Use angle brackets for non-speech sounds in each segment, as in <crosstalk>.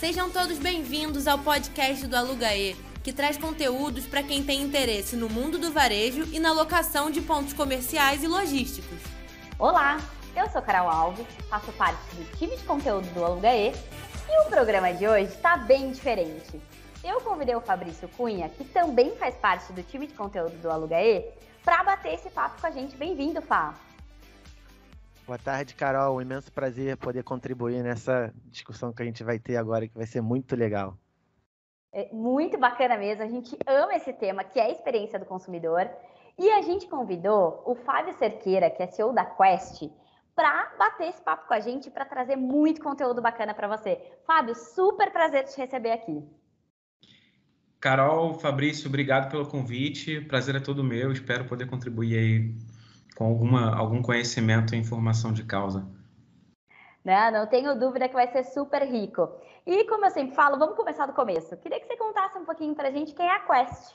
Sejam todos bem-vindos ao podcast do Alugaê, que traz conteúdos para quem tem interesse no mundo do varejo e na locação de pontos comerciais e logísticos. Olá, eu sou Carol Alves, faço parte do time de conteúdo do Alugaê e o programa de hoje está bem diferente. Eu convidei o Fabrício Cunha, que também faz parte do time de conteúdo do Alugaê, para bater esse papo com a gente. Bem-vindo, Fá! Boa tarde, Carol. Um imenso prazer poder contribuir nessa discussão que a gente vai ter agora, que vai ser muito legal. É muito bacana mesmo. A gente ama esse tema, que é a experiência do consumidor. E a gente convidou o Fábio Cerqueira, que é CEO da Quest, para bater esse papo com a gente, para trazer muito conteúdo bacana para você. Fábio, super prazer te receber aqui. Carol, Fabrício, obrigado pelo convite. Prazer é todo meu. Espero poder contribuir aí com alguma, algum conhecimento e informação de causa. Não, não tenho dúvida que vai ser super rico. E como eu sempre falo, vamos começar do começo. Queria que você contasse um pouquinho para a gente quem é a Quest.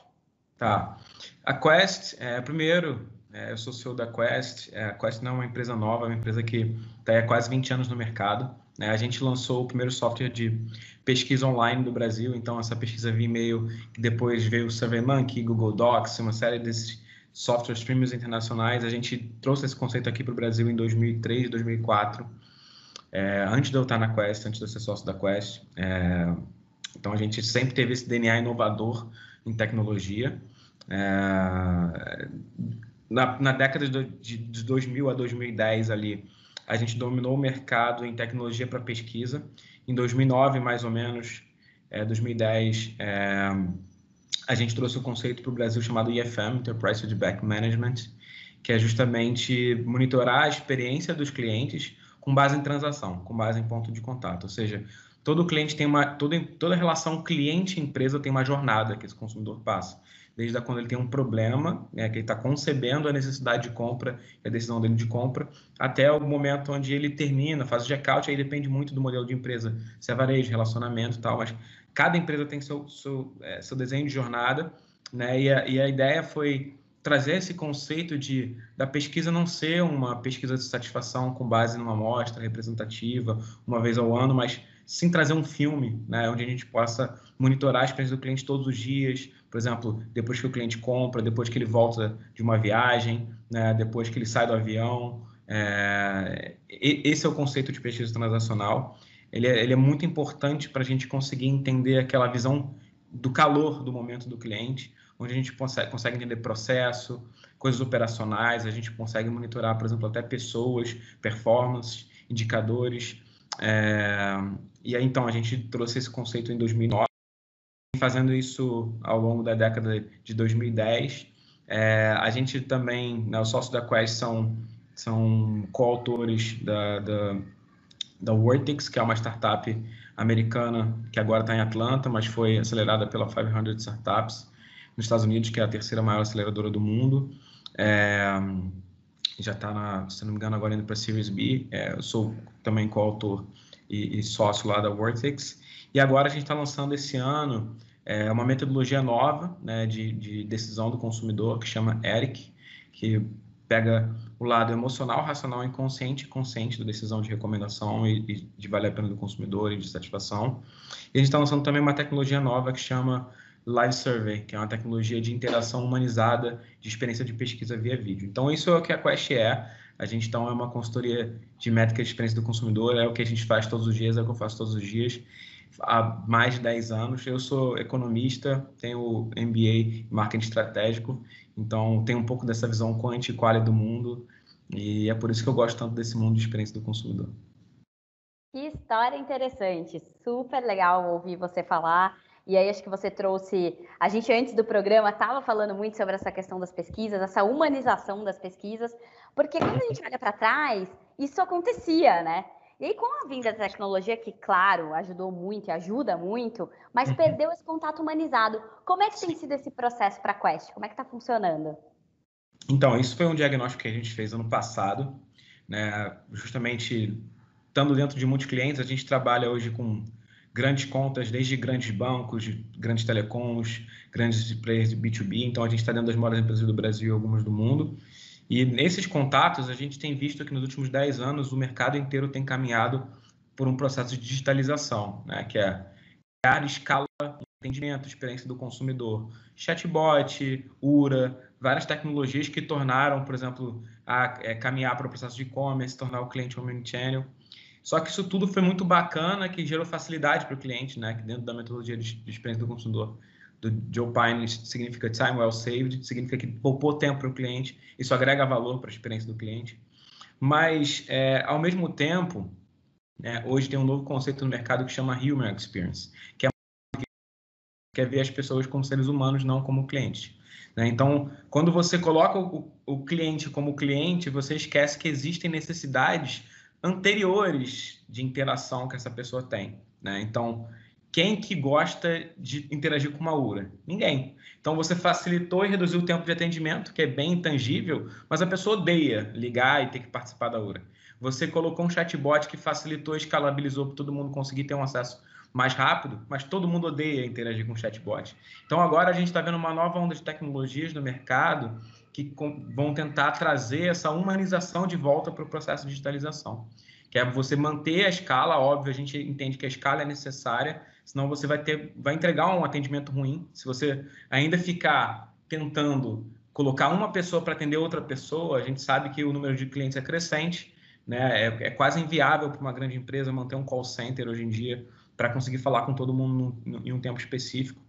Tá. A Quest, é, primeiro, é, eu sou CEO da Quest. É, a Quest não é uma empresa nova, é uma empresa que está há quase 20 anos no mercado. Né? A gente lançou o primeiro software de pesquisa online do Brasil, então essa pesquisa via e-mail, que depois veio o SurveyMonkey, Google Docs, uma série desses software streamers internacionais. A gente trouxe esse conceito aqui para o Brasil em 2003, 2004, é, antes de eu estar na Quest, antes de eu ser sócio da Quest. É, então a gente sempre teve esse DNA inovador em tecnologia. É, na, na, década de, de 2000 a 2010 ali, a gente dominou o mercado em tecnologia para pesquisa. Em 2009, mais ou menos, 2010, é, a gente trouxe um conceito para o Brasil chamado IFM, Enterprise Feedback Management, que é justamente monitorar a experiência dos clientes com base em transação, com base em ponto de contato. Ou seja, todo cliente tem uma, toda, toda relação cliente-empresa tem uma jornada que esse consumidor passa. Desde quando ele tem um problema, né, que ele está concebendo a necessidade de compra e a decisão dele de compra, até o momento onde ele termina, faz o checkout, aí depende muito do modelo de empresa, se é varejo, relacionamento e tal, mas cada empresa tem seu, seu, é, seu desenho de jornada, né? E a, e a, ideia foi trazer esse conceito de da pesquisa não ser uma pesquisa de satisfação com base numa amostra representativa uma vez ao ano, mas sim trazer um filme, né? Onde a gente possa monitorar a experiência do cliente todos os dias, por exemplo, depois que o cliente compra, depois que ele volta de uma viagem, né? Depois que ele sai do avião. É... esse é o conceito de pesquisa transacional ele é, ele é muito importante para a gente conseguir entender aquela visão do calor do momento do cliente, onde a gente consegue, consegue entender processo, coisas operacionais, a gente consegue monitorar, por exemplo, até pessoas, performance, indicadores. É, e aí, então, a gente trouxe esse conceito em 2009, fazendo isso ao longo da década de 2010. É, a gente também, né, os sócios da Quest são, são coautores da, da da Vortex, que é uma startup americana que agora está em Atlanta, mas foi acelerada pela 500 Startups nos Estados Unidos, que é a terceira maior aceleradora do mundo. É, já está, se não me engano, agora indo para Series B. É, eu sou também coautor e, e sócio lá da Vortex. E agora a gente está lançando esse ano é, uma metodologia nova né, de, de decisão do consumidor que chama ERIC, que pega o lado emocional, racional, inconsciente e consciente da decisão de recomendação e, e de valer a pena do consumidor e de satisfação. E a gente está lançando também uma tecnologia nova que chama Live Survey, que é uma tecnologia de interação humanizada de experiência de pesquisa via vídeo. Então, isso é o que a Quest é. A gente, então, é uma consultoria de métrica de experiência do consumidor, é o que a gente faz todos os dias, é o que eu faço todos os dias há mais de 10 anos. Eu sou economista, tenho MBA em marketing estratégico, então tenho um pouco dessa visão quant e quali do mundo, e é por isso que eu gosto tanto desse mundo de experiência do consumidor. Que história interessante, super legal ouvir você falar. E aí acho que você trouxe. A gente antes do programa estava falando muito sobre essa questão das pesquisas, essa humanização das pesquisas, porque quando a gente <laughs> olha para trás, isso acontecia, né? E aí, com a vinda da tecnologia, que, claro, ajudou muito e ajuda muito, mas uhum. perdeu esse contato humanizado. Como é que tem sido esse processo para a Quest? Como é que está funcionando? Então, isso foi um diagnóstico que a gente fez ano passado, né? justamente estando dentro de muitos clientes, a gente trabalha hoje com grandes contas, desde grandes bancos, grandes telecoms, grandes players de B2B, então a gente está dentro das maiores empresas do Brasil e algumas do mundo, e nesses contatos, a gente tem visto que nos últimos 10 anos o mercado inteiro tem caminhado por um processo de digitalização, né? que é escala entendimento, experiência do consumidor. Chatbot, URA, várias tecnologias que tornaram, por exemplo, a, é, caminhar para o processo de e-commerce, tornar o cliente omnichannel. Só que isso tudo foi muito bacana, que gerou facilidade para o cliente, né? Dentro da metodologia de experiência do consumidor do Joe Pine significa time well saved, significa que poupou tempo para o cliente, isso agrega valor para a experiência do cliente. Mas, é, ao mesmo tempo, né, hoje tem um novo conceito no mercado que chama Human Experience, que é ver as pessoas como seres humanos, não como clientes. Né? Então, quando você coloca o, o cliente como cliente, você esquece que existem necessidades anteriores de interação que essa pessoa tem. Né? Então, quem que gosta de interagir com uma URA? Ninguém. Então, você facilitou e reduziu o tempo de atendimento, que é bem intangível, mas a pessoa odeia ligar e ter que participar da URA. Você colocou um chatbot que facilitou e escalabilizou para todo mundo conseguir ter um acesso mais rápido, mas todo mundo odeia interagir com chatbot. Então agora a gente está vendo uma nova onda de tecnologias no mercado que vão tentar trazer essa humanização de volta para o processo de digitalização. Que é você manter a escala, óbvio, a gente entende que a escala é necessária, senão você vai ter, vai entregar um atendimento ruim. Se você ainda ficar tentando colocar uma pessoa para atender outra pessoa, a gente sabe que o número de clientes é crescente, né? É, é quase inviável para uma grande empresa manter um call center hoje em dia para conseguir falar com todo mundo em um tempo específico.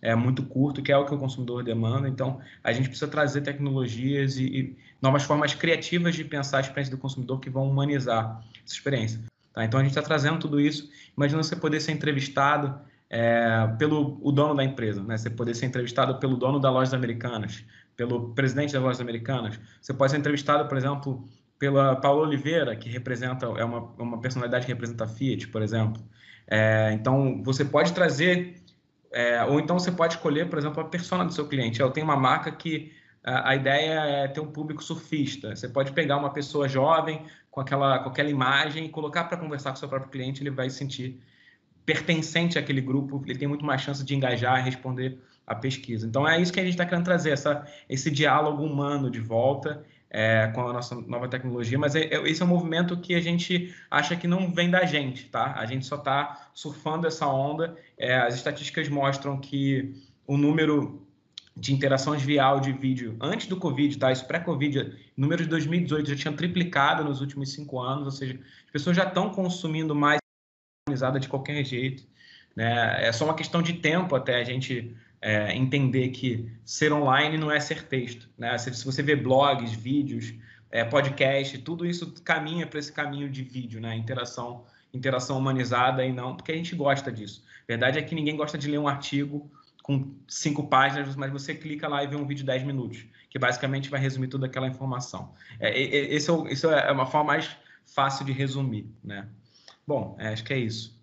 É muito curto, que é o que o consumidor demanda. Então, a gente precisa trazer tecnologias e, e novas formas criativas de pensar a experiência do consumidor que vão humanizar essa experiência. Tá? Então, a gente está trazendo tudo isso. Imagina você poder ser entrevistado é, pelo o dono da empresa, né? Você poder ser entrevistado pelo dono da Lojas Americanas, pelo presidente das Lojas Americanas. Você pode ser entrevistado, por exemplo, pela Paula Oliveira, que representa é uma, uma personalidade que representa a Fiat, por exemplo. É, então, você pode trazer, é, ou então você pode escolher, por exemplo, a persona do seu cliente. Eu tenho uma marca que a, a ideia é ter um público surfista. Você pode pegar uma pessoa jovem com aquela, com aquela imagem e colocar para conversar com seu próprio cliente, ele vai se sentir pertencente àquele grupo, ele tem muito mais chance de engajar e responder à pesquisa. Então, é isso que a gente está querendo trazer, essa, esse diálogo humano de volta é, com a nossa nova tecnologia, mas é, é, esse é um movimento que a gente acha que não vem da gente, tá? A gente só está surfando essa onda. É, as estatísticas mostram que o número de interações via áudio e vídeo antes do Covid, tá? Isso pré-Covid, número de 2018 já tinha triplicado nos últimos cinco anos, ou seja, as pessoas já estão consumindo mais de qualquer jeito, né? É só uma questão de tempo até a gente é, entender que ser online não é ser texto. Né? Se, se você vê blogs, vídeos, é, podcast, tudo isso caminha para esse caminho de vídeo, né? interação, interação humanizada e não, porque a gente gosta disso. Verdade é que ninguém gosta de ler um artigo com cinco páginas, mas você clica lá e vê um vídeo de 10 minutos, que basicamente vai resumir toda aquela informação. É, é, esse é, isso é uma forma mais fácil de resumir. Né? Bom, é, acho que é isso.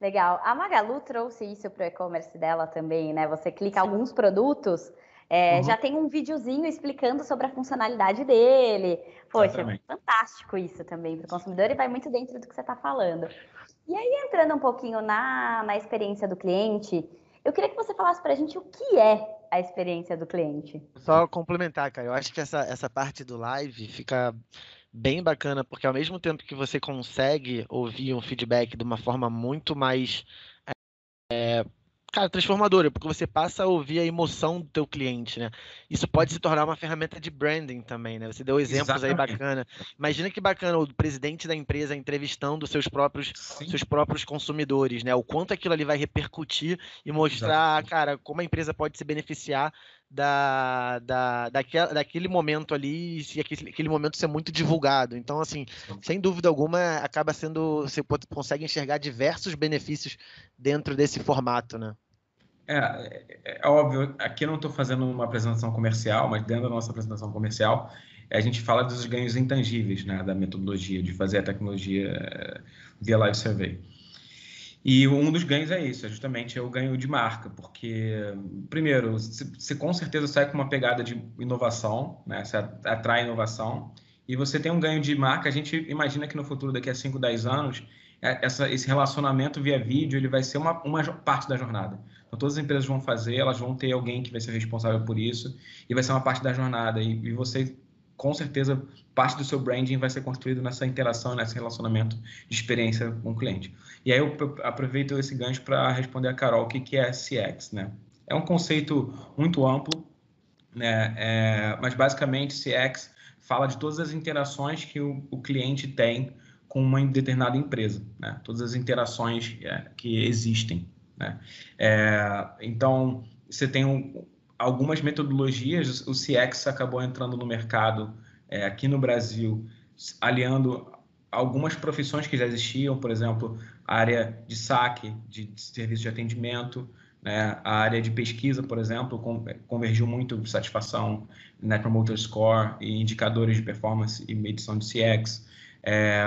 Legal. A Magalu trouxe isso para o e-commerce dela também, né? Você clica alguns produtos, é, uhum. já tem um videozinho explicando sobre a funcionalidade dele. Poxa, Exatamente. fantástico isso também para o consumidor e vai muito dentro do que você está falando. E aí, entrando um pouquinho na, na experiência do cliente, eu queria que você falasse para a gente o que é a experiência do cliente. Só complementar, cara. Eu acho que essa, essa parte do live fica bem bacana, porque ao mesmo tempo que você consegue ouvir um feedback de uma forma muito mais é, cara, transformadora, porque você passa a ouvir a emoção do teu cliente, né? Isso pode se tornar uma ferramenta de branding também, né? Você deu exemplos Exatamente. aí bacana. Imagina que bacana o presidente da empresa entrevistando seus próprios seus próprios consumidores, né? O quanto aquilo ali vai repercutir e mostrar, Exatamente. cara, como a empresa ppode se beneficiar da, da, daquela, daquele momento ali e aquele, aquele momento ser muito divulgado. Então, assim, sem dúvida alguma, acaba sendo. Você consegue enxergar diversos benefícios dentro desse formato, né? É, é, é óbvio, aqui eu não estou fazendo uma apresentação comercial, mas dentro da nossa apresentação comercial, a gente fala dos ganhos intangíveis né, da metodologia, de fazer a tecnologia eh, via live survey. E um dos ganhos é isso, é justamente é o ganho de marca, porque, primeiro, você com certeza sai com uma pegada de inovação, né? Você atrai inovação, e você tem um ganho de marca. A gente imagina que no futuro, daqui a 5, 10 anos, é, essa, esse relacionamento via vídeo ele vai ser uma, uma parte da jornada. Então, todas as empresas vão fazer, elas vão ter alguém que vai ser responsável por isso, e vai ser uma parte da jornada. E, e você com certeza parte do seu branding vai ser construído nessa interação, nesse relacionamento de experiência com o cliente. E aí eu aproveito esse gancho para responder a Carol o que, que é CX, né? É um conceito muito amplo, né? É, mas basicamente CX fala de todas as interações que o, o cliente tem com uma determinada empresa, né? Todas as interações é, que existem, né? É, então você tem um, algumas metodologias, o CX acabou entrando no mercado é, aqui no Brasil, aliando algumas profissões que já existiam, por exemplo, a área de saque, de, serviço de atendimento, né? a área de pesquisa, por exemplo, convergiu muito satisfação, Net Promoter Score e indicadores de performance e medição de CX. É,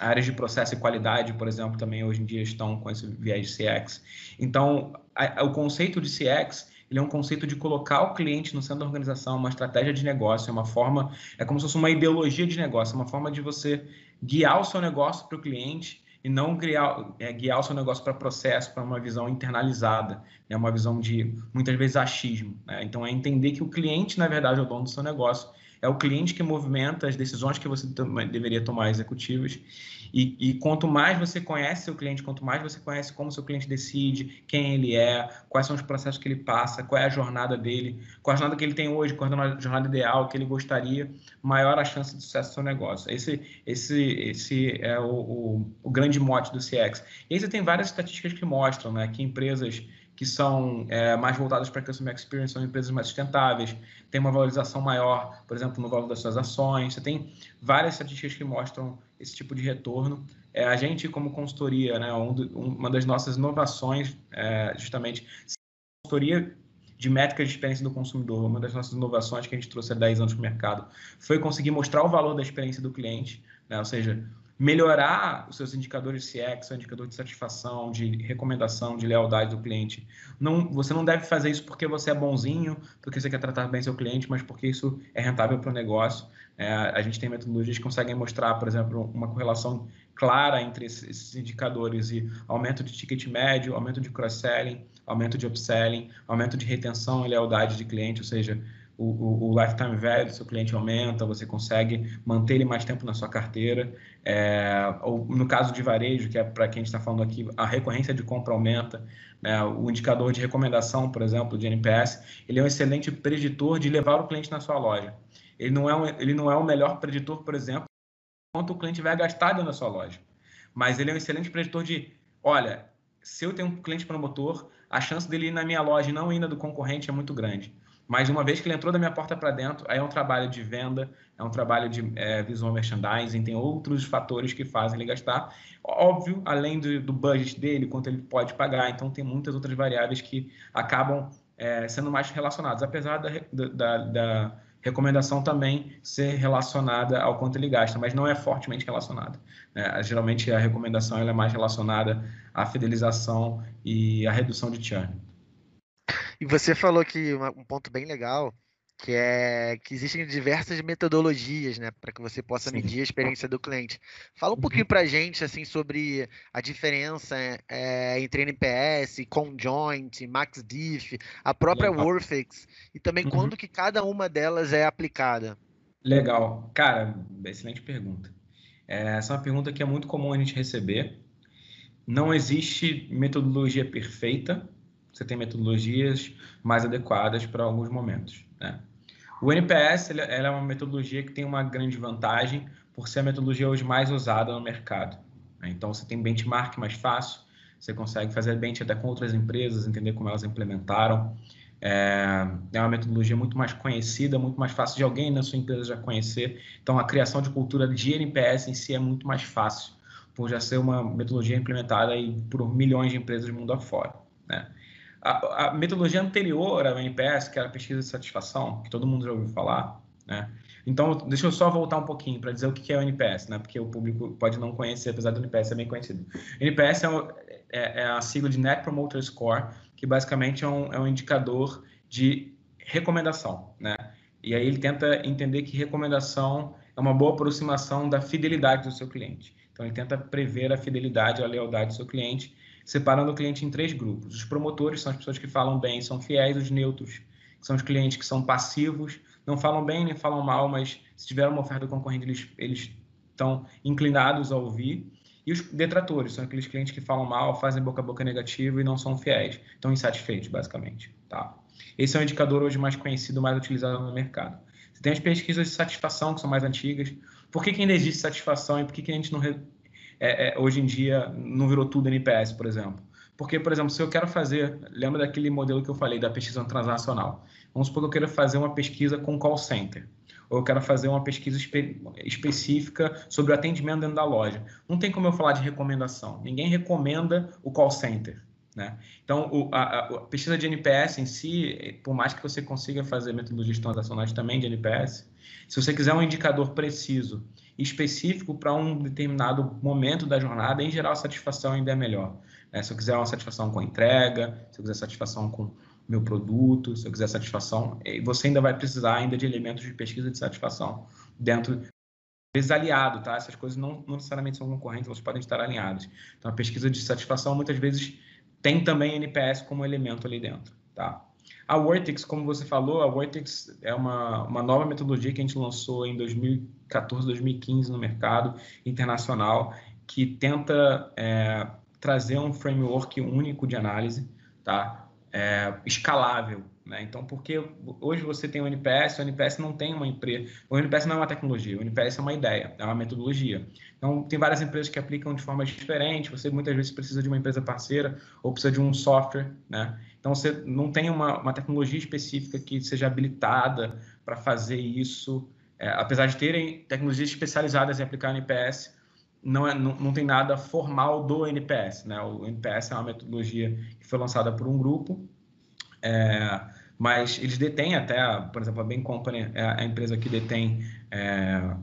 áreas de processo e qualidade, por exemplo, também hoje em dia estão com esse viés de CX. Então, a, a, o conceito de CX ele é um conceito de colocar o cliente no centro da organização, uma estratégia de negócio, é uma forma, é como se fosse uma ideologia de negócio, é uma forma de você guiar o seu negócio para o cliente e não guiar, é, guiar o seu negócio para processo, para uma visão internalizada, né? uma visão de, muitas vezes, achismo. Né? Então, é entender que o cliente, na verdade, é o dono do seu negócio é o cliente que movimenta as decisões que você deveria tomar executivas. E, e, quanto mais você conhece seu cliente, quanto mais você conhece como seu cliente decide, quem ele é, quais são os processos que ele passa, qual é a jornada dele, qual a jornada que ele tem hoje, qual é a jornada ideal que ele gostaria, maior a chance de sucesso do seu negócio. Esse, esse, esse é o, o, o grande mote do CX. E aí você tem várias estatísticas que mostram né, que empresas que são é, mais voltadas para Customer Experience, são empresas mais sustentáveis, tem uma valorização maior, por exemplo, no valor das suas ações. Você tem várias estatísticas que mostram esse tipo de retorno. É, a gente, como consultoria, né, um, uma das nossas inovações, é, justamente, consultoria de métricas de experiência do consumidor, uma das nossas inovações que a gente trouxe há 10 anos para o mercado, foi conseguir mostrar o valor da experiência do cliente, né, ou seja, melhorar os seus indicadores CX, seu indicador de satisfação, de recomendação, de lealdade do cliente. Não, você não deve fazer isso porque você é bonzinho, porque você quer tratar bem seu cliente, mas porque isso é rentável para o negócio. É, a gente tem metodologias que conseguem mostrar, por exemplo, uma correlação clara entre esses indicadores e aumento de ticket médio, aumento de cross-selling, aumento de upselling, aumento de retenção e lealdade de cliente, ou seja, o, o, lifetime value do seu cliente aumenta, você consegue manter ele mais tempo na sua carteira. É, ou no caso de varejo, que é para quem está falando aqui, a recorrência de compra aumenta. Né? O indicador de recomendação, por exemplo, de NPS, ele é um excelente preditor de levar o cliente na sua loja. Ele não é, um, ele não é o melhor preditor, por exemplo, quanto o cliente vai gastar dentro da sua loja. Mas ele é um excelente preditor de, olha, se eu tenho um cliente promotor, a chance dele ir na minha loja e não ir na do concorrente é muito grande. Mas uma vez que ele entrou da minha porta para dentro, aí é um trabalho de venda, é um trabalho de é, visual merchandising, tem outros fatores que fazem ele gastar. Óbvio, além do, do budget dele, quanto ele pode pagar, então tem muitas outras variáveis que acabam é, sendo mais relacionadas, apesar da, da, da, recomendação também ser relacionada ao quanto ele gasta, mas não é fortemente relacionada. Né? Geralmente a recomendação é mais relacionada à fidelização e à redução de churn. E você falou que um ponto bem legal, que é que existem diversas metodologias, né, para que você possa Sim. medir a experiência do cliente. Fala um pouquinho uhum. para a gente, assim, sobre a diferença é, entre NPS, Conjoint, MaxDiff, a própria Legal. Worfix, e também uhum. quando que cada uma delas é aplicada. Legal. Cara, excelente pergunta. É, essa é uma pergunta que é muito comum a gente receber. Não existe metodologia perfeita, você tem metodologias mais adequadas para alguns momentos. Né? O NPS ele, é uma metodologia que tem uma grande vantagem por ser a metodologia hoje mais usada no mercado. Né? Então, você tem benchmark mais fácil, você consegue fazer bench até com outras empresas, entender como elas implementaram. É, é uma metodologia muito mais conhecida, muito mais fácil de alguém na sua empresa já conhecer. Então, a criação de cultura de NPS em si é muito mais fácil, por já ser uma metodologia implementada por milhões de empresas do mundo afora. Né? A, a, metodologia anterior ao NPS, que era a pesquisa de satisfação, que todo mundo já ouviu falar, né? Então, deixa eu só voltar um pouquinho para dizer o que é o NPS, né? Porque o público pode não conhecer, apesar do NPS ser bem conhecido. NPS é, é, é, a sigla de Net Promoter Score, que basicamente é um, é um indicador de recomendação, né? E aí ele tenta entender que recomendação é uma boa aproximação da fidelidade do seu cliente. Então, ele tenta prever a fidelidade, a lealdade do seu cliente separando o cliente em três grupos. Os promotores são as pessoas que falam bem, são fiéis, os neutros, que são os clientes que são passivos, não falam bem nem falam mal, mas Se tiver uma oferta concorrente, eles, eles estão inclinados a ouvir. E os detratores são aqueles clientes que falam mal, fazem boca a boca negativo e não são fiéis, estão insatisfeitos, basicamente. Tá? Esse é o indicador hoje mais conhecido, mais utilizado no mercado. Você tem as pesquisas de satisfação, que são mais antigas. Por que, que ainda existe satisfação e por que, que a gente não, é, é, hoje em dia não virou tudo NPS, por exemplo? Porque, por exemplo, se eu quero fazer, lembra daquele modelo que eu falei da pesquisa transacional? Vamos supor que eu queira fazer uma pesquisa com call center ou eu quero fazer uma pesquisa espe específica sobre o atendimento dentro da loja. Não tem como eu falar de recomendação. Ninguém recomenda o call center. Né? Então, o, a, a, pesquisa de NPS em si, por mais que você consiga fazer metodologias transacionais também de NPS, se você quiser um indicador preciso específico para um determinado momento da jornada, em geral a satisfação ainda é melhor. Né? Se eu quiser uma satisfação com a entrega, se eu quiser satisfação com meu produto, se eu quiser satisfação, você ainda vai precisar ainda de elementos de pesquisa de satisfação dentro vezes aliado, tá? Essas coisas não, não, necessariamente são concorrentes, elas podem estar alinhadas. Então, a pesquisa de satisfação muitas vezes tem também NPS como elemento ali dentro, tá? A Vortex, como você falou, a Vortex é uma, uma nova metodologia que a gente lançou em 2014, 2015 no mercado internacional, que tenta é, trazer um framework único de análise, tá? é, escalável. Né? Então, porque hoje você tem o NPS, o NPS não tem uma empresa. O NPS não é uma tecnologia, o NPS é uma ideia, é uma metodologia. Então, tem várias empresas que aplicam de forma diferente. Você muitas vezes precisa de uma empresa parceira ou precisa de um software. Né? Então, você não tem uma, uma tecnologia específica que seja habilitada para fazer isso. É, apesar de terem tecnologias especializadas em aplicar NPS, não, é, não, não, tem nada formal do NPS. Né? O NPS é uma metodologia que foi lançada por um grupo, é, mas eles detêm até, por exemplo, a Bain Company é a empresa que detém é,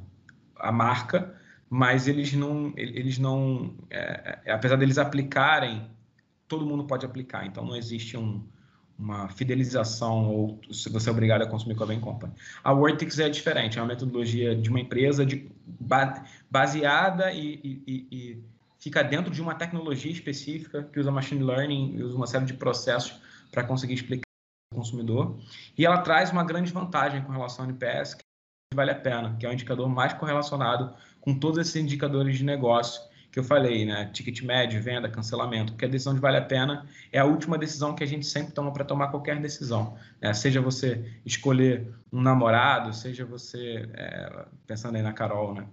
a marca, mas eles não, eles não é, é, apesar deles aplicarem, todo mundo pode aplicar, então não existe um, uma fidelização ou se você é obrigado a consumir com a Bain Company. A Vortex é diferente, é uma metodologia de uma empresa de, baseada e, e, e, fica dentro de uma tecnologia específica que usa machine learning e usa uma série de processos para conseguir explicar ao consumidor. E ela traz uma grande vantagem com relação ao NPS, que vale a pena, que é o indicador mais correlacionado com todos esses indicadores de negócio que eu falei, né? Ticket médio, venda, cancelamento, porque a decisão de vale a pena é a última decisão que a gente sempre toma para tomar qualquer decisão. Né? Seja você escolher um namorado, seja você, é, pensando aí na Carol, né?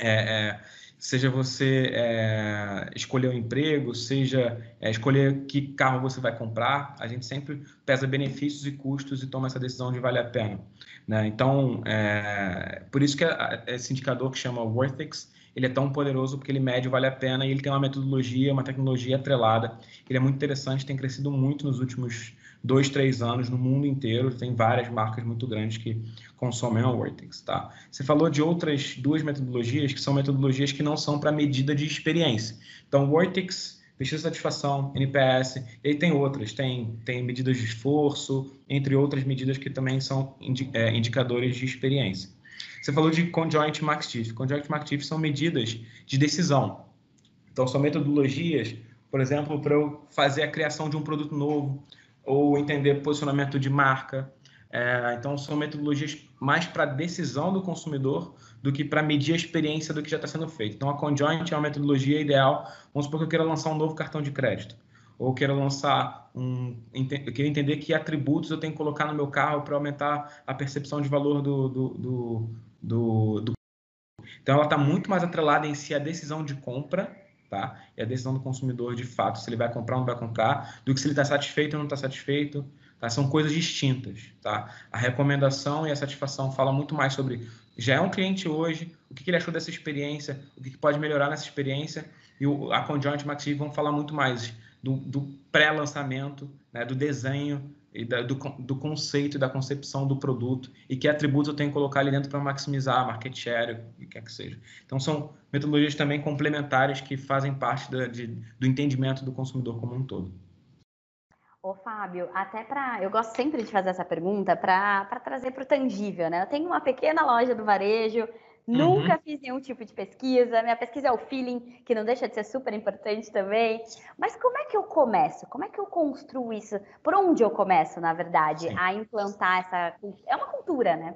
É, é, seja você é, escolher um emprego, seja é, escolher que carro você vai comprar, a gente sempre pesa benefícios e custos e toma essa decisão de vale a pena. Né? Então, é, por isso que esse indicador que chama Worthix, ele é tão poderoso porque ele mede vale a pena e ele tem uma metodologia, uma tecnologia atrelada. Ele é muito interessante, tem crescido muito nos últimos dois, três anos no mundo inteiro. Tem várias marcas muito grandes que consomem a Vortex, tá? Você falou de outras duas metodologias que são metodologias que não são para medida de experiência. Então, Vortex pesquisa de satisfação, NPS, e tem outras, tem, tem medidas de esforço, entre outras medidas que também são é, indicadores de experiência. Você falou de conjoint MACTIF. Conjoint MACTIF são medidas de decisão. Então, são metodologias, por exemplo, para eu fazer a criação de um produto novo ou entender posicionamento de marca. É, então, são metodologias mais para decisão do consumidor do que para medir a experiência do que já está sendo feito. Então, a Conjoint é uma metodologia ideal. Vamos supor que eu queira lançar um novo cartão de crédito ou quero lançar um. Eu quero entender que atributos eu tenho que colocar no meu carro para aumentar a percepção de valor do. do, do, do, do... Então, ela está muito mais atrelada em si a decisão de compra, tá? E a decisão do consumidor, de fato, se ele vai comprar ou não vai comprar, do que se ele está satisfeito ou não está satisfeito. Tá? São coisas distintas, tá? A recomendação e a satisfação falam muito mais sobre já é um cliente hoje, o que, ele achou dessa experiência, o que, pode melhorar nessa experiência, e o, a Conjoint Maxi vão falar muito mais do, do pré-lançamento, né, do desenho e da, do, do conceito e da concepção do produto e que atributos eu tenho que colocar ali dentro para maximizar a market share, o que quer que seja. Então, são metodologias também complementares que fazem parte da, de, do entendimento do consumidor como um todo. Ô, Fábio, até para. Eu gosto sempre de fazer essa pergunta para trazer para o tangível, né? Eu tenho uma pequena loja do varejo, Nunca uhum. fiz nenhum tipo de pesquisa. Minha pesquisa é o feeling, que não deixa de ser super importante também. Mas como é que eu começo? Como é que eu construo isso? Por onde eu começo, na verdade, Sim. a implantar essa. É uma cultura, né?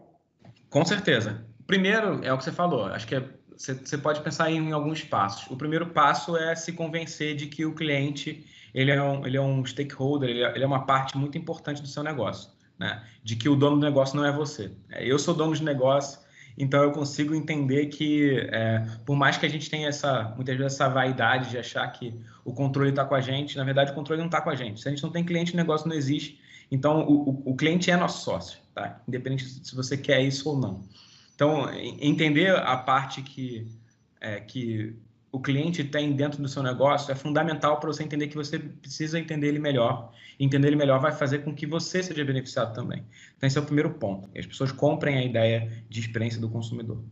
Com certeza. Primeiro, é o que você falou, acho que é, você, você pode pensar em, alguns passos. O primeiro passo é se convencer de que o cliente ele é um, ele é um stakeholder, ele é, ele é uma parte muito importante do seu negócio, né? De que o dono do negócio não é você. É, eu sou dono de negócio, então eu consigo entender que, é, por mais que a gente tenha essa, muitas vezes essa vaidade de achar que o controle está com a gente, na verdade o controle não está com a gente. Se a gente não tem cliente, o negócio não existe. Então o, o, o cliente é nosso sócio, tá? Independente se você quer isso ou não. Então entender a parte que é, que o cliente tem dentro do seu negócio é fundamental para você entender que você precisa entender ele melhor. Entender ele melhor vai fazer com que você seja beneficiado também. Então, esse é o primeiro ponto. As pessoas comprem a ideia de experiência do consumidor.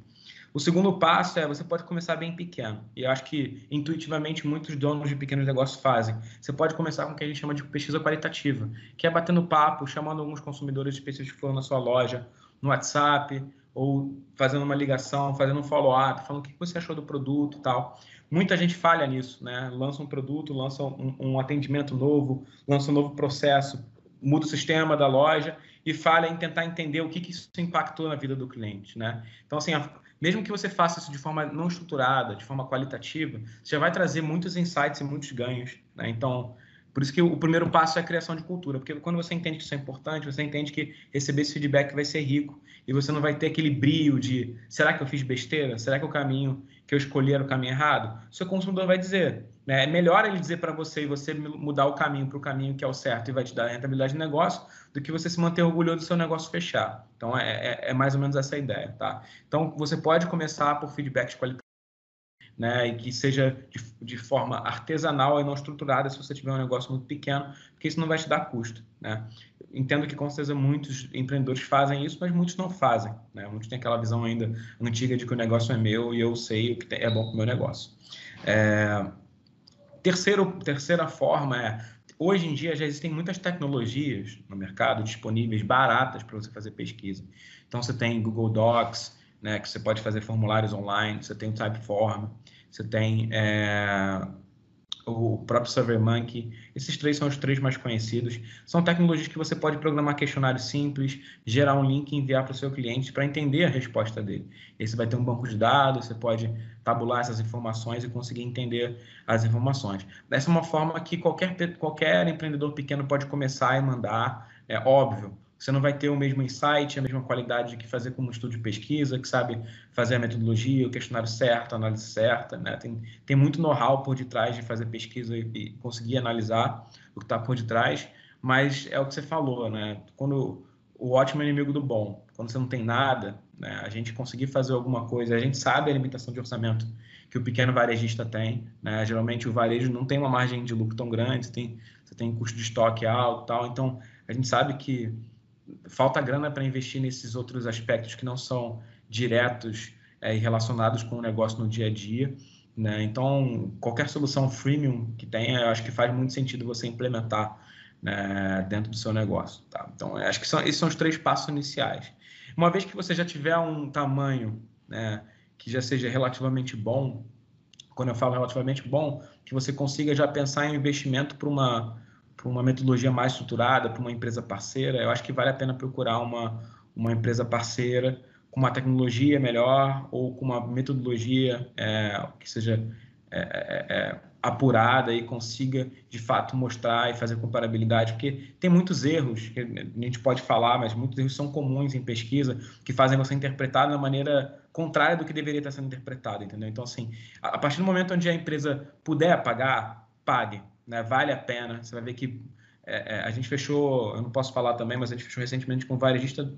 O segundo passo é você pode começar bem pequeno. E eu acho que intuitivamente muitos donos de pequenos negócios fazem. Você pode começar com o que a gente chama de pesquisa qualitativa, que é batendo papo, chamando alguns consumidores específicos que foram na sua loja, no WhatsApp, ou fazendo uma ligação, fazendo um follow-up, falando o que você achou do produto e tal. Muita gente falha nisso, né? Lança um produto, lança um, um atendimento novo, lança um novo processo, muda o sistema da loja e falha em tentar entender o que, que isso impactou na vida do cliente, né? Então, assim, mesmo que você faça isso de forma não estruturada, de forma qualitativa, você já vai trazer muitos insights e muitos ganhos, né? Então, por isso que o primeiro passo é a criação de cultura, porque quando você entende que isso é importante, você entende que receber esse feedback vai ser rico e você não vai ter aquele brilho de será que eu fiz besteira? Será que o caminho que eu escolhi era o caminho errado? Seu consumidor vai dizer. Né? É melhor ele dizer para você e você mudar o caminho para o caminho que é o certo e vai te dar rentabilidade de negócio do que você se manter orgulhoso do seu negócio fechar. Então, é, é, é mais ou menos essa ideia. Tá? Então, você pode começar por feedbacks qualitativos né, e que seja de, de, forma artesanal e não estruturada se você tiver um negócio muito pequeno, porque isso não vai te dar custo, né? Entendo que com certeza muitos empreendedores fazem isso, mas muitos não fazem, né? Muitos têm aquela visão ainda antiga de que o negócio é meu e eu sei o que é bom para o meu negócio. É... Terceiro, terceira forma é hoje em dia já existem muitas tecnologias no mercado disponíveis baratas para você fazer pesquisa. Então você tem Google Docs, né, que você pode fazer formulários online, você tem o Typeform, você tem é, o próprio SurveyMonkey. Esses três são os três mais conhecidos. São tecnologias que você pode programar questionários simples, gerar um link e enviar para o seu cliente para entender a resposta dele. E você vai ter um banco de dados, você pode tabular essas informações e conseguir entender as informações. Essa é uma forma que qualquer, qualquer empreendedor pequeno pode começar e mandar. É óbvio, você não vai ter o mesmo insight, a mesma qualidade que fazer como estudo de pesquisa, que sabe fazer a metodologia, o questionário certo, a análise certa. Né? Tem, tem muito know-how por detrás de fazer pesquisa e, e conseguir analisar o que está por detrás, mas é o que você falou, né? Quando o ótimo é inimigo do bom. Quando você não tem nada, né? a gente conseguir fazer alguma coisa, a gente sabe a limitação de orçamento que o pequeno varejista tem. Né? Geralmente o varejo não tem uma margem de lucro tão grande, você tem, você tem custo de estoque alto tal. Então a gente sabe que falta grana para investir nesses outros aspectos que não são diretos é, e relacionados com o negócio no dia a dia. Né? Então, qualquer solução freemium que tenha, eu acho que faz muito sentido você implementar né, dentro do seu negócio. Tá? Então, acho que são, esses são os três passos iniciais. Uma vez que você já tiver um tamanho né, que já seja relativamente bom, quando eu falo relativamente bom, que você consiga já pensar em investimento para uma para uma metodologia mais estruturada, para uma empresa parceira, eu acho que vale a pena procurar uma, uma empresa parceira com uma tecnologia melhor ou com uma metodologia é, que seja é, é, é, apurada e consiga de fato mostrar e fazer comparabilidade, porque tem muitos erros que a gente pode falar, mas muitos erros são comuns em pesquisa que fazem você interpretar uma maneira contrária do que deveria estar sendo interpretado, entendeu? Então, assim, a partir do momento onde a empresa puder pagar, pague, né? Vale a pena. Você vai ver que é, é, a gente fechou, eu não posso falar também, mas a gente fechou recentemente com um varejista,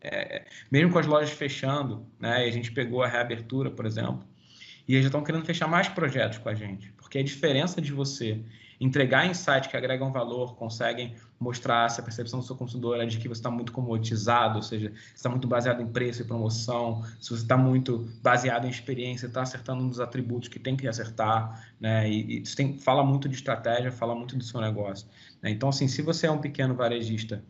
é, mesmo com as lojas fechando, né? E a gente pegou a reabertura, por exemplo, e eles já estão querendo fechar mais projetos com a gente, porque a diferença de você entregar insights que agregam valor, conseguem mostrar se a percepção do seu consumidor é de que você está muito comoditizado, ou seja, está muito baseado em preço e promoção, se você está muito baseado em experiência, está acertando dos atributos que tem que acertar, né? E, e isso tem, fala muito de estratégia, fala muito do seu negócio. Né? Então, assim, se você é um pequeno varejista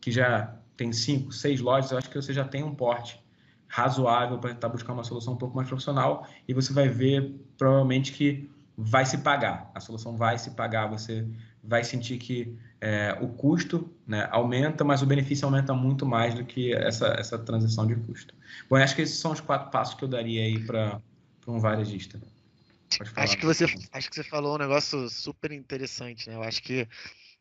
que já tem cinco, seis lojas, eu acho que você já tem um porte razoável para tentar buscar uma solução um pouco mais profissional e você vai ver provavelmente que vai se pagar, a solução vai se pagar você vai sentir que é, o custo né, aumenta, mas o benefício aumenta muito mais do que essa, essa transição de custo. Bom, acho que esses são os quatro passos que eu daria aí para um varejista. Acho que, você, acho que você falou um negócio super interessante, né? Eu acho que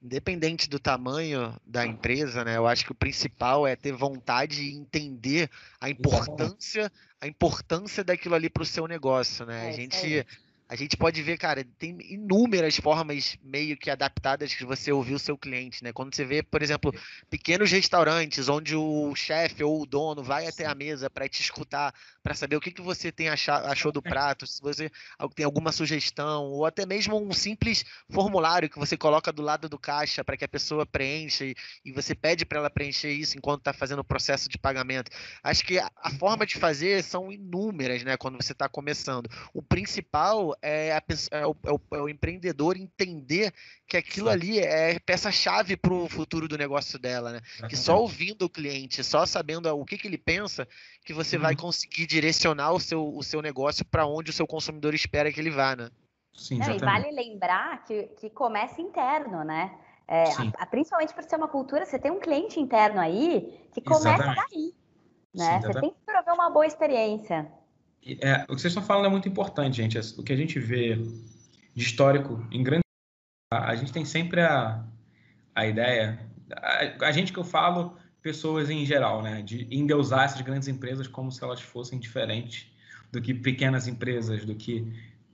independente do tamanho da empresa, né? Eu acho que o principal é ter vontade e entender a importância, a importância daquilo ali para o seu negócio, né? É, a gente a gente pode ver, cara, tem inúmeras formas meio que adaptadas que você ouvir o seu cliente, né? Quando você vê, por exemplo, pequenos restaurantes onde o chefe ou o dono vai até a mesa para te escutar, para saber o que, que você tem achar, achou do <laughs> prato, se você tem alguma sugestão, ou até mesmo um simples formulário que você coloca do lado do caixa para que a pessoa preencha e, e você pede para ela preencher isso enquanto está fazendo o processo de pagamento. Acho que a, a forma de fazer são inúmeras, né? Quando você está começando. O principal é, a, é, o, é, o, é, o, empreendedor entender que aquilo ali é peça-chave para o futuro do negócio dela, né? Que só ouvindo o cliente, só sabendo o que, que ele pensa, que você uhum. vai conseguir direcionar o seu, o seu negócio para onde o seu consumidor espera que ele vá, né? Sim, Não, e vale lembrar que, que começa interno, né? É, a, a, principalmente por ser uma cultura, você tem um cliente interno aí que começa exatamente. daí. Né? Sim, você tem que prover uma boa experiência. É, o que vocês estão falando é muito importante, gente. O que a gente vê de histórico em grande. A, gente tem sempre a, a ideia. A, a, gente que eu falo, pessoas em geral, né? De endeusar essas grandes empresas como se elas fossem diferentes do que pequenas empresas, do que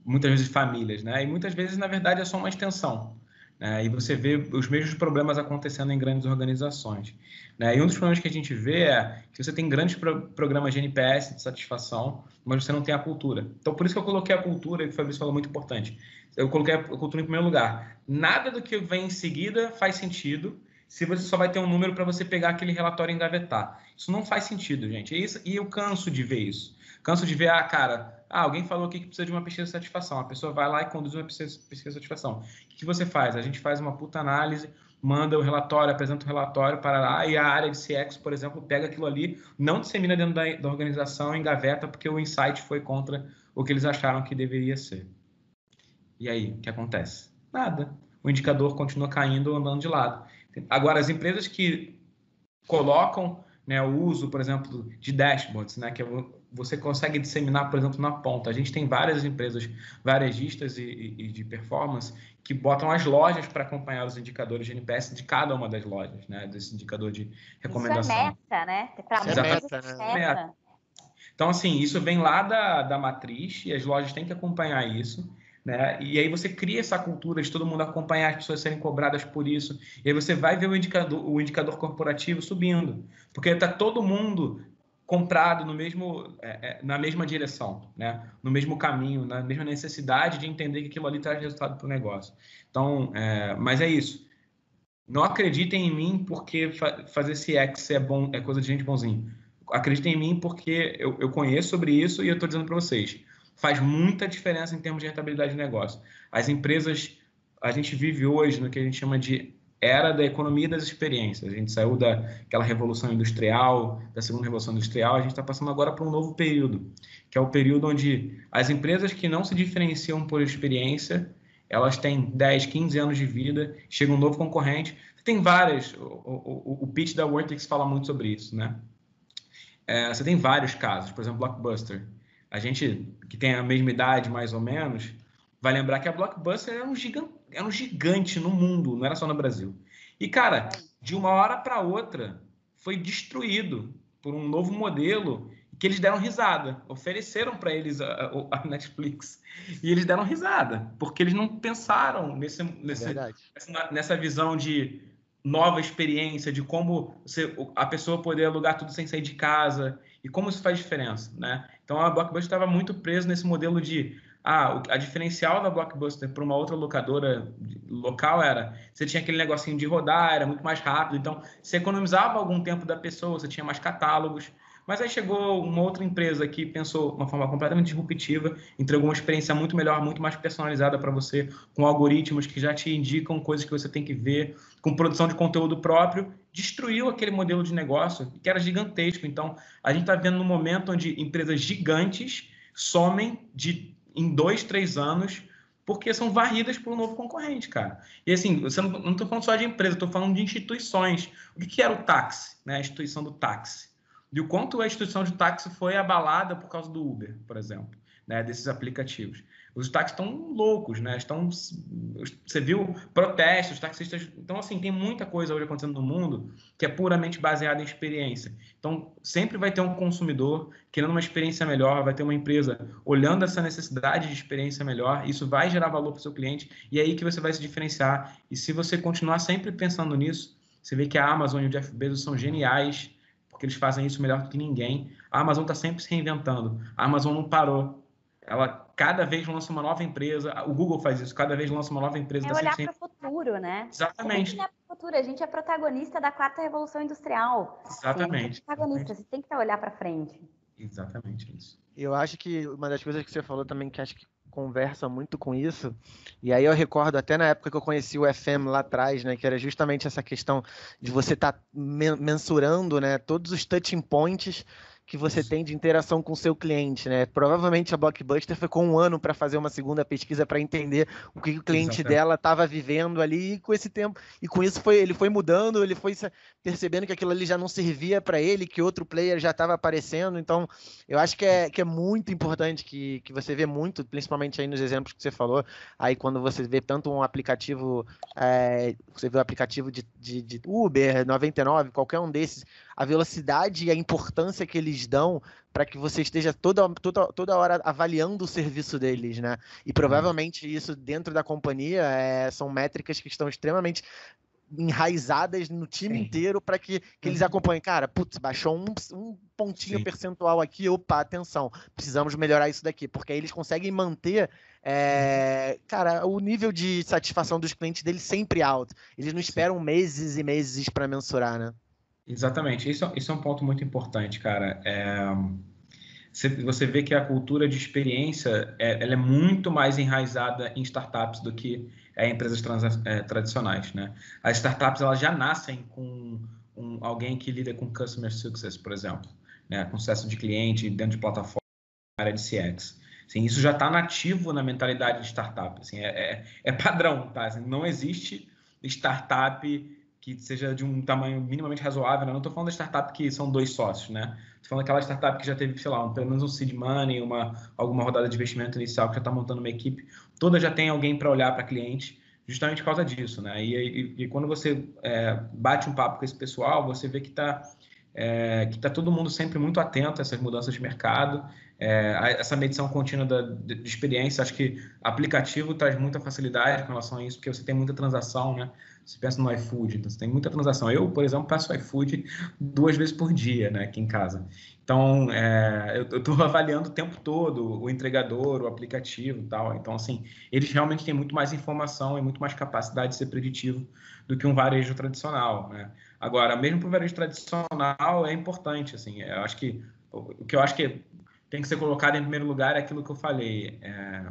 muitas vezes famílias, né? E muitas vezes, na verdade, é só uma extensão. Né? E você vê os mesmos problemas acontecendo em grandes organizações. Né? E um dos problemas que a gente vê é que você tem grandes pro programas de NPS de satisfação, mas você não tem a cultura. Então, por isso que eu coloquei a cultura, e o Fabrício falou muito importante. Eu coloquei a cultura em primeiro lugar. Nada do que vem em seguida faz sentido se você só vai ter um número para você pegar aquele relatório e engavetar. Isso não faz sentido, gente. E, isso, e eu canso de ver isso. Canso de ver, ah, cara, ah, alguém falou aqui que precisa de uma pesquisa de satisfação. A pessoa vai lá e conduz uma pesquisa, de satisfação. O que, que você faz? A gente faz uma puta análise, manda o relatório, apresenta o relatório para lá e a área de CX, por exemplo, pega aquilo ali, não dissemina dentro da, da organização, engaveta porque o insight foi contra o que eles acharam que deveria ser. E aí, o que acontece? Nada. O indicador continua caindo ou andando de lado. Agora, as empresas que colocam né, o uso, por exemplo, de dashboards, né, que é você consegue disseminar, por exemplo, na ponta. A gente tem várias empresas varejistas e, e, e de performance que botam as lojas para acompanhar os indicadores de NPS de cada uma das lojas, né? Desse indicador de recomendação. Isso é meta, né? Pra isso é meta, né? meta. Então, assim, isso vem lá da, da matriz e as lojas têm que acompanhar isso. Né? E aí você cria essa cultura de todo mundo acompanhar as pessoas serem cobradas por isso. E aí você vai ver o indicador, o indicador corporativo subindo, porque está todo mundo comprado no mesmo, é, é, na mesma direção, né? no mesmo caminho, na mesma necessidade de entender que aquilo ali traz resultado para o negócio. Então, é, mas é isso. Não acreditem em mim porque fa fazer CX é bom, é coisa de gente bonzinho. Acreditem em mim porque eu, eu conheço sobre isso e eu estou dizendo para vocês. Faz muita diferença em termos de rentabilidade de negócio. As empresas, a gente vive hoje no que a gente chama de era da economia das experiências. A gente saiu daquela revolução industrial, da segunda revolução industrial, a gente está passando agora para um novo período, que é o período onde as empresas que não se diferenciam por experiência, elas têm 10, 15 anos de vida, chega um novo concorrente. Tem várias, o, o, o pitch da Vortex fala muito sobre isso, né? É, você tem vários casos, por exemplo, Blockbuster. A gente que tem a mesma idade, mais ou menos, vai lembrar que a Blockbuster era um gigante era um gigante no mundo, não era só no Brasil. E, cara, de uma hora para outra, foi destruído por um novo modelo que eles deram risada. Ofereceram para eles a, a, Netflix. E eles deram risada, porque eles não pensaram nesse, nesse, nessa, nessa visão de nova experiência, de como você, a pessoa poder alugar tudo sem sair de casa e como isso faz diferença, né? Então a Blockbuster estava muito preso nesse modelo de ah, a diferencial da Blockbuster para uma outra locadora local era você tinha aquele negocinho de rodar, era muito mais rápido, então você economizava algum tempo da pessoa, você tinha mais catálogos. Mas aí chegou uma outra empresa que pensou de uma forma completamente disruptiva, entregou uma experiência muito melhor, muito mais personalizada para você, com algoritmos que já te indicam coisas que você tem que ver, com produção de conteúdo próprio, destruiu aquele modelo de negócio que era gigantesco. Então, a gente está vendo um momento onde empresas gigantes somem de em dois, três anos porque são varridas por um novo concorrente, cara. E assim, você não estou falando só de empresa, estou falando de instituições. O que, que era o táxi, né? A instituição do táxi. E o quanto a instituição de táxi foi abalada por causa do Uber, por exemplo, né? Desses aplicativos os táxis estão loucos, né? Estão, você viu protestos, taxistas. Então, assim, tem muita coisa hoje acontecendo no mundo que é puramente baseada em experiência. Então, sempre vai ter um consumidor querendo uma experiência melhor, vai ter uma empresa olhando essa necessidade de experiência melhor. Isso vai gerar valor para o seu cliente e é aí que você vai se diferenciar. E se você continuar sempre pensando nisso, você vê que a Amazon e o Jeff Bezos são geniais porque eles fazem isso melhor do que ninguém. A Amazon está sempre se reinventando. A Amazon não parou. Ela cada vez lança uma nova empresa. O Google faz isso, cada vez lança uma nova empresa. É olhar para o futuro, né? Exatamente. olhar para o futuro. A gente é protagonista da quarta revolução industrial. Exatamente. é protagonista, você tem que olhar para frente. Exatamente isso. Eu acho que uma das coisas que você falou também que acho que conversa muito com isso. E aí eu recordo até na época que eu conheci o FM lá atrás, né, que era justamente essa questão de você estar tá mensurando, né, todos os touching points que você tem de interação com o seu cliente, né? Provavelmente a Blockbuster foi com um ano para fazer uma segunda pesquisa para entender o que o cliente Exatamente. dela estava vivendo ali e com esse tempo e com isso foi ele foi mudando, ele foi percebendo que aquilo ali já não servia para ele, que outro player já estava aparecendo. Então, eu acho que é, que é muito importante que, que você vê muito, principalmente aí nos exemplos que você falou, aí quando você vê tanto um aplicativo, é, você vê o aplicativo de, de, de Uber, 99, qualquer um desses, a velocidade e a importância que eles dão para que você esteja toda, toda, toda hora avaliando o serviço deles, né? E provavelmente isso dentro da companhia é, são métricas que estão extremamente enraizadas no time Sim. inteiro para que, que eles uhum. acompanhem. Cara, putz, baixou um, um pontinho Sim. percentual aqui, opa, atenção, precisamos melhorar isso daqui, porque aí eles conseguem manter é, cara, o nível de satisfação dos clientes deles sempre alto. Eles não esperam meses e meses para mensurar, né? Exatamente. Isso, isso é um ponto muito importante, cara. É, você vê que a cultura de experiência é, ela é muito mais enraizada em startups do que em empresas trans, é, tradicionais, né? As startups elas já nascem com um, alguém que lida com customer success, por exemplo, né? Com sucesso de cliente dentro de plataforma, área de CX. Assim, isso já está nativo na mentalidade de startup. Assim, é, é, é padrão, tá? Assim, não existe startup que seja de um tamanho minimamente razoável. Né? Não estou falando da startup que são dois sócios, né? Estou falando daquela startup que já teve, sei lá, um, pelo menos um seed money, uma, alguma rodada de investimento inicial, que já está montando uma equipe. Toda já tem alguém para olhar para cliente, justamente por causa disso, né? E, e, e quando você é, bate um papo com esse pessoal, você vê que está é, que está todo mundo sempre muito atento a essas mudanças de mercado, é, essa medição contínua da, de, experiência. Acho que aplicativo traz muita facilidade com relação a isso, porque você tem muita transação, né? Você pensa no iFood, então você tem muita transação. Eu, por exemplo, peço iFood duas vezes por dia, né, aqui em casa. Então, é, eu estou <laughs> avaliando o tempo todo o entregador, o aplicativo tal. Então, assim, eles realmente têm muito mais informação e muito mais capacidade de ser preditivo do que um varejo tradicional, né? Agora, mesmo para o varejo tradicional, é importante, assim, eu acho que o que eu acho que tem que ser colocado em primeiro lugar aquilo que eu falei. É,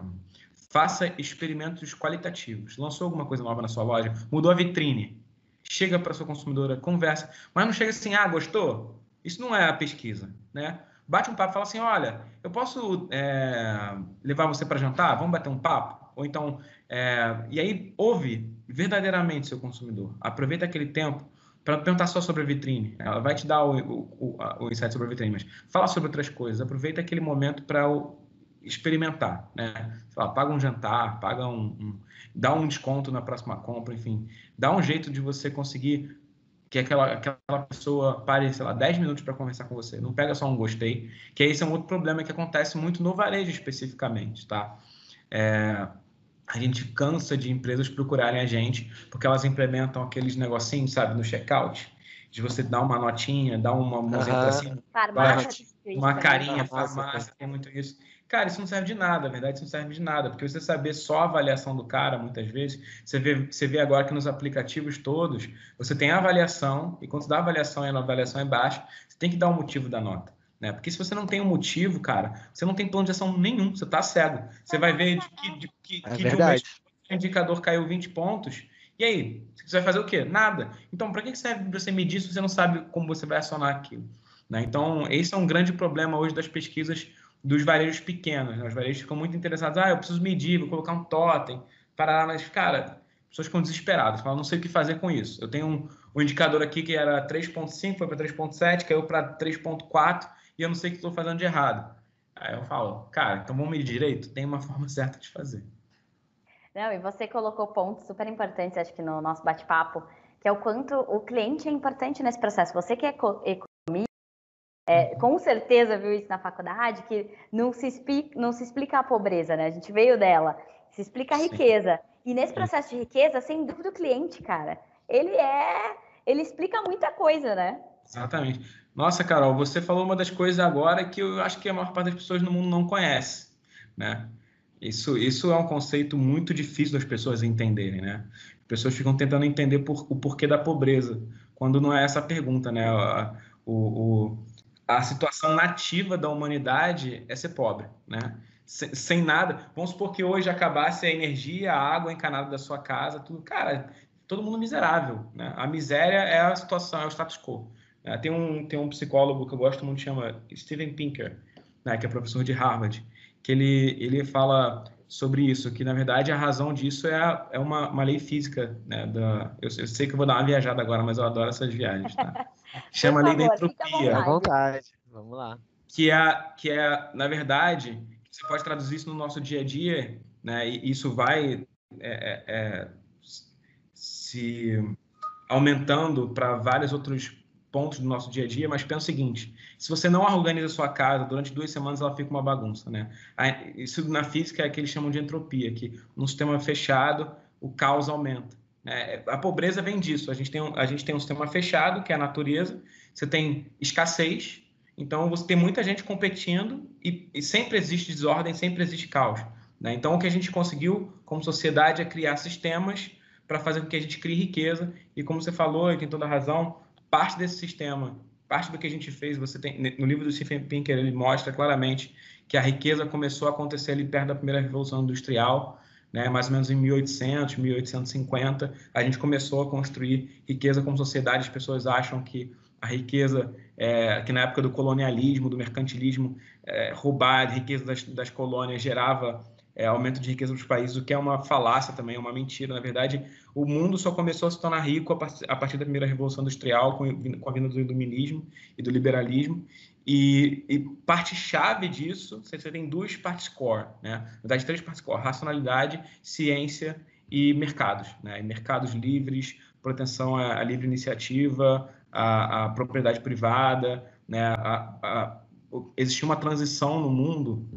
faça experimentos qualitativos. Lançou alguma coisa nova na sua loja, mudou a vitrine, chega para sua consumidora, conversa, mas não chega assim, ah, gostou? Isso não é a pesquisa, né? Bate um papo, fala assim, olha, eu posso é, levar você para jantar? Vamos bater um papo? Ou então, é, e aí ouve verdadeiramente seu consumidor. Aproveita aquele tempo para perguntar só sobre a vitrine. Ela vai te dar o, o, o, insight sobre a vitrine, mas fala sobre outras coisas. Aproveita aquele momento para experimentar, né? Lá, paga um jantar, paga um, um, dá um desconto na próxima compra, enfim, dá um jeito de você conseguir que aquela, aquela pessoa pare, sei lá, 10 minutos para conversar com você. Não pega só um gostei, que esse é um outro problema que acontece muito no varejo especificamente, tá? É, a gente cansa de empresas procurarem a gente porque elas implementam aqueles negocinhos, sabe, no checkout, de você dar uma notinha, dar uma mãozinha uhum. para cima, uma carinha, farmácia, tem muito isso. Cara, isso não serve de nada, na verdade, isso não serve de nada, porque você saber só a avaliação do cara, muitas vezes, você vê, você vê agora que nos aplicativos todos, você tem a avaliação, e quando você dá a avaliação e a avaliação é baixa, você tem que dar o um motivo da nota. Né? Porque se você não tem um motivo, cara, você não tem plano de ação nenhum, você está cego. Você vai ver de que, de, que, é que de um indicador caiu 20 pontos, e aí? Você vai fazer o quê? Nada. Então, para que serve você medir se você não sabe como você vai acionar aquilo? Né? Então, esse é um grande problema hoje das pesquisas dos varejos pequenos. Né? Os varejos ficam muito interessados. Ah, eu preciso medir, vou colocar um totem. Para mas, cara, pessoas ficam desesperadas. Falam, não sei o que fazer com isso. Eu tenho um, um indicador aqui que era 3.5, foi para 3.7, caiu para 3.4 e eu não sei o que estou fazendo de errado. Aí eu falo, cara, então vamos medir direito? Tem uma <laughs> forma certa de fazer. Não, e você colocou pontos super importantes, acho que no nosso bate-papo, que é o quanto o cliente é importante nesse processo. Você que é economia, é, uhum. com certeza viu isso na faculdade, que não se, explica, não se explica a pobreza, né? A gente veio dela, se explica a riqueza. E nesse processo de riqueza, sem dúvida, o cliente, cara, ele é. Ele explica muita coisa, né? Exatamente. Nossa, Carol, você falou uma das coisas agora que eu acho que a maior parte das pessoas no mundo não conhece, né? Isso, isso é um conceito muito difícil das pessoas entenderem, né? As pessoas ficam tentando entender por, o porquê da pobreza, quando não é essa a pergunta, né? A, o, o, a situação nativa da humanidade é ser pobre, né? Sem, sem, nada. Vamos supor que hoje acabasse a energia, a água encanada da sua casa, tudo. Cara, todo mundo miserável, né? A miséria é a situação, é o status quo. Né? Tem um, tem um psicólogo que eu gosto muito, chama Steven Pinker, né? Que é professor de Harvard, que ele, ele fala sobre isso, que na verdade a razão disso é, é uma, uma lei física, né? Da, eu, eu, sei que eu vou dar uma viajada agora, mas eu adoro essas viagens, tá? <laughs> Chama favor, lei da entropia. À vontade, vamos lá. Que é, que é, na verdade, você pode traduzir isso no nosso dia a dia, né? E isso vai é, é, é se aumentando para vários outros pontos do nosso dia a dia, mas pensa o seguinte: se você não organiza a sua casa durante duas semanas, ela fica uma bagunça, né? Isso na física é que eles chamam de entropia, que num sistema fechado o caos aumenta. Né? A pobreza vem disso. A gente tem um, a gente tem um sistema fechado, que é a natureza. Você tem escassez, então você tem muita gente competindo e, e sempre existe desordem, sempre existe caos. Né? Então o que a gente conseguiu como sociedade é criar sistemas para fazer com que a gente crie riqueza. E como você falou, e tem toda a razão, parte desse sistema, parte do que a gente fez, você tem no livro do Stephen Pinker ele mostra claramente que a riqueza começou a acontecer ali perto da primeira revolução industrial, né, mais ou menos em 1800, 1850, a gente começou a construir riqueza como sociedade. As pessoas acham que a riqueza, é, que na época do colonialismo, do mercantilismo, é, roubar a riqueza das, das colônias gerava é, aumento de riqueza dos países, o que é uma falácia também, é uma mentira. Na verdade, o mundo só começou a se tornar rico a partir da primeira revolução industrial, com, a vinda do iluminismo e do liberalismo. E, e parte-chave disso, você tem duas partes core, né? Verdade, três partes core: racionalidade, ciência e mercados. Né? E mercados livres, proteção à, à livre iniciativa, à, à, propriedade privada. Né? A, existia uma transição no mundo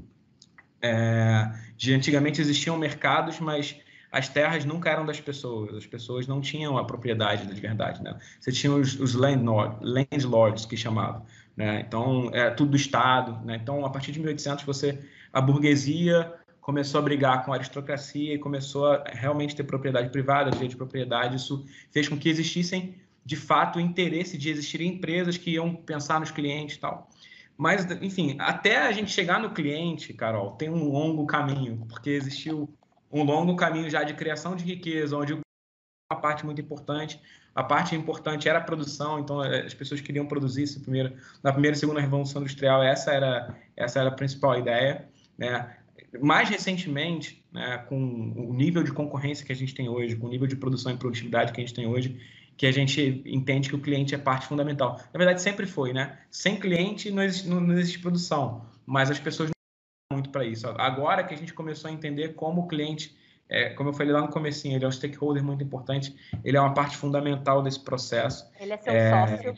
é, de antigamente existiam mercados, mas as terras nunca eram das pessoas, as pessoas não tinham a propriedade de verdade, né? Você tinha os, os landlord, landlords que chamavam, né? Então, é tudo do Estado, né? Então, a partir de 1800, você, a burguesia começou a brigar com a aristocracia e começou a realmente ter propriedade privada, direito de propriedade, isso fez com que existissem, de fato, o interesse de existirem empresas que iam pensar nos clientes e tal. Mas, enfim, até a gente chegar no cliente, Carol, tem um longo caminho, porque existiu um longo caminho já de criação de riqueza, onde uma parte muito importante, a parte importante era a produção, então eh, as pessoas queriam produzir isso primeiro, na primeira e segunda revolução industrial, essa era, essa era a principal ideia, né? Mais recentemente, né, com o nível de concorrência que a gente tem hoje, com o nível de produção e produtividade que a gente tem hoje, que a gente entende que o cliente é parte fundamental. Na verdade, sempre foi, né? Sem cliente não existe, não, existe produção, mas as pessoas muito para isso. Agora que a gente começou a entender como o cliente, é, como eu falei lá no comecinho, ele é um stakeholder muito importante, ele é uma parte fundamental desse processo. Ele é seu é, sócio.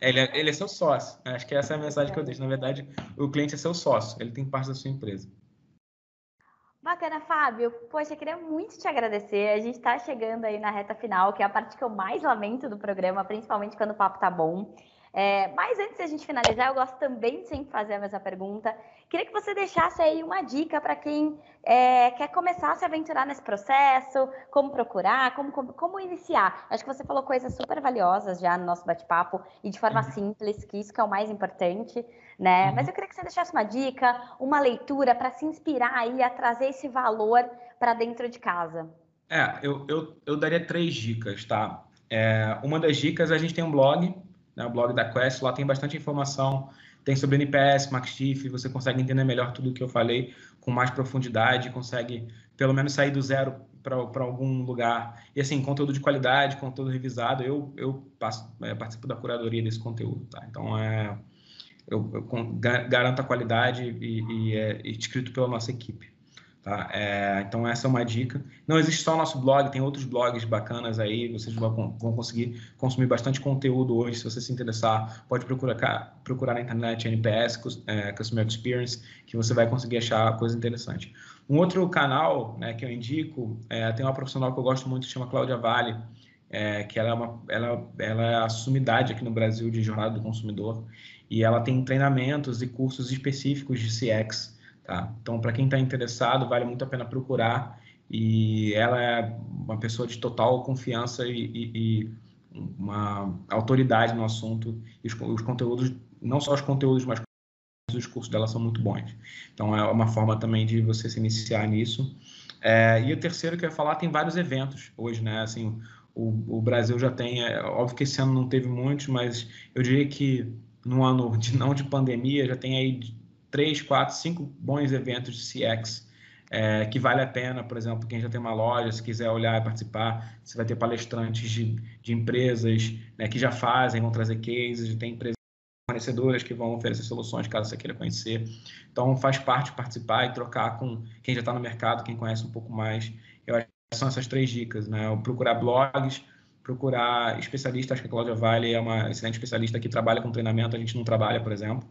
Ele é, ele é seu sócio. Acho que essa é a mensagem que eu deixo. Na verdade, o cliente é seu sócio, ele tem parte da sua empresa. Bacana, Fábio. Poxa, eu queria muito te agradecer. A gente está chegando aí na reta final, que é a parte que eu mais lamento do programa, principalmente quando o papo tá bom. É, mas antes de a gente finalizar, eu gosto também de sempre fazer a mesma pergunta. Queria que você deixasse aí uma dica para quem é, quer começar a se aventurar nesse processo, como procurar, como, como, como, iniciar. Acho que você falou coisas super valiosas já no nosso bate-papo e de forma uhum. simples, que isso que é o mais importante, né? Uhum. Mas eu queria que você deixasse uma dica, uma leitura para se inspirar aí a trazer esse valor para dentro de casa. É, eu, eu, eu daria três dicas, tá? É, uma das dicas, a gente tem um blog, né, o blog da Quest, lá tem bastante informação tem sobre NPS, MaxChief, você consegue entender melhor tudo o que eu falei com mais profundidade, consegue pelo menos sair do zero para algum lugar. E assim, conteúdo de qualidade, conteúdo revisado, eu, eu passo, é, participo da curadoria desse conteúdo, tá? Então, é, eu, eu garanto a qualidade e, e é escrito pela nossa equipe. Tá? É, então, essa é uma dica. Não existe só o nosso blog, tem outros blogs bacanas aí, vocês vão, conseguir consumir bastante conteúdo hoje. Se você se interessar, pode procurar, procurar na internet NPS, é, Customer Experience, que você vai conseguir achar coisa interessante. Um outro canal né, que eu indico, é, tem uma profissional que eu gosto muito, que chama Cláudia Vale, é, que ela é, uma, ela, ela é a sumidade aqui no Brasil de jornada do consumidor, e ela tem treinamentos e cursos específicos de CX, Tá? Então, para quem está interessado, vale muito a pena procurar. E ela é uma pessoa de total confiança e, e, e uma autoridade no assunto. Os, os, conteúdos, não só os conteúdos, mas os cursos dela são muito bons. Então, é uma forma também de você se iniciar nisso. É, e o terceiro que eu ia falar, tem vários eventos hoje, né? Assim, o, o Brasil já tem, é, óbvio que esse ano não teve muitos, mas eu diria que no ano de não de pandemia já tem aí três, quatro, cinco bons eventos de CX é, que vale a pena, por exemplo, quem já tem uma loja, se quiser olhar e participar, você vai ter palestrantes de, de empresas né, que já fazem, vão trazer cases, tem empresas fornecedoras que vão oferecer soluções caso você queira conhecer. Então, faz parte participar e trocar com quem já está no mercado, quem conhece um pouco mais. Eu acho que são essas três dicas, né? Procurar blogs, procurar especialistas, acho que a Cláudia Vale é uma excelente especialista que trabalha com treinamento, a gente não trabalha, por exemplo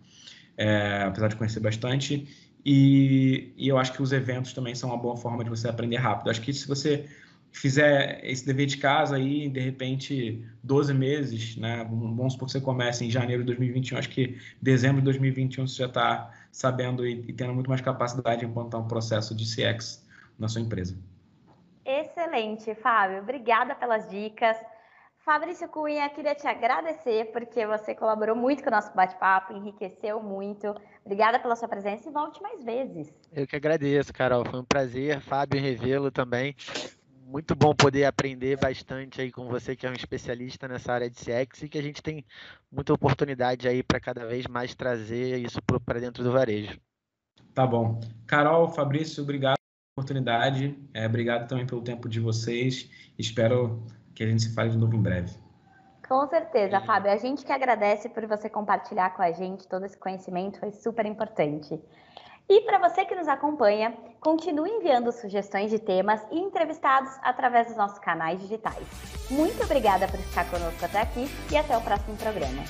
é, apesar de conhecer bastante. E, e, eu acho que os eventos também são uma boa forma de você aprender rápido. Acho que se você fizer esse dever de casa aí, de repente, 12 meses, né? Vamos supor que você comece em janeiro de 2021, acho que dezembro de 2021 você já está sabendo e, e tendo muito mais capacidade de implantar um processo de CX na sua empresa. Excelente, Fábio. Obrigada pelas dicas. Fabrício Cunha, queria te agradecer porque você colaborou muito com o nosso bate-papo, enriqueceu muito. Obrigada pela sua presença e volte mais vezes. Eu que agradeço, Carol. Foi um prazer. Fábio revê-lo também. Muito bom poder aprender bastante aí com você, que é um especialista nessa área de CX e que a gente tem muita oportunidade aí para cada vez mais trazer isso para dentro do varejo. Tá bom. Carol, Fabrício, obrigado pela oportunidade. É, obrigado também pelo tempo de vocês. Espero que a gente se fale de novo em breve. Com certeza, Fábio. A gente que agradece por você compartilhar com a gente todo esse conhecimento, foi super importante. E para você que nos acompanha, continue enviando sugestões de temas e entrevistados através dos nossos canais digitais. Muito obrigada por estar conosco até aqui e até o próximo programa.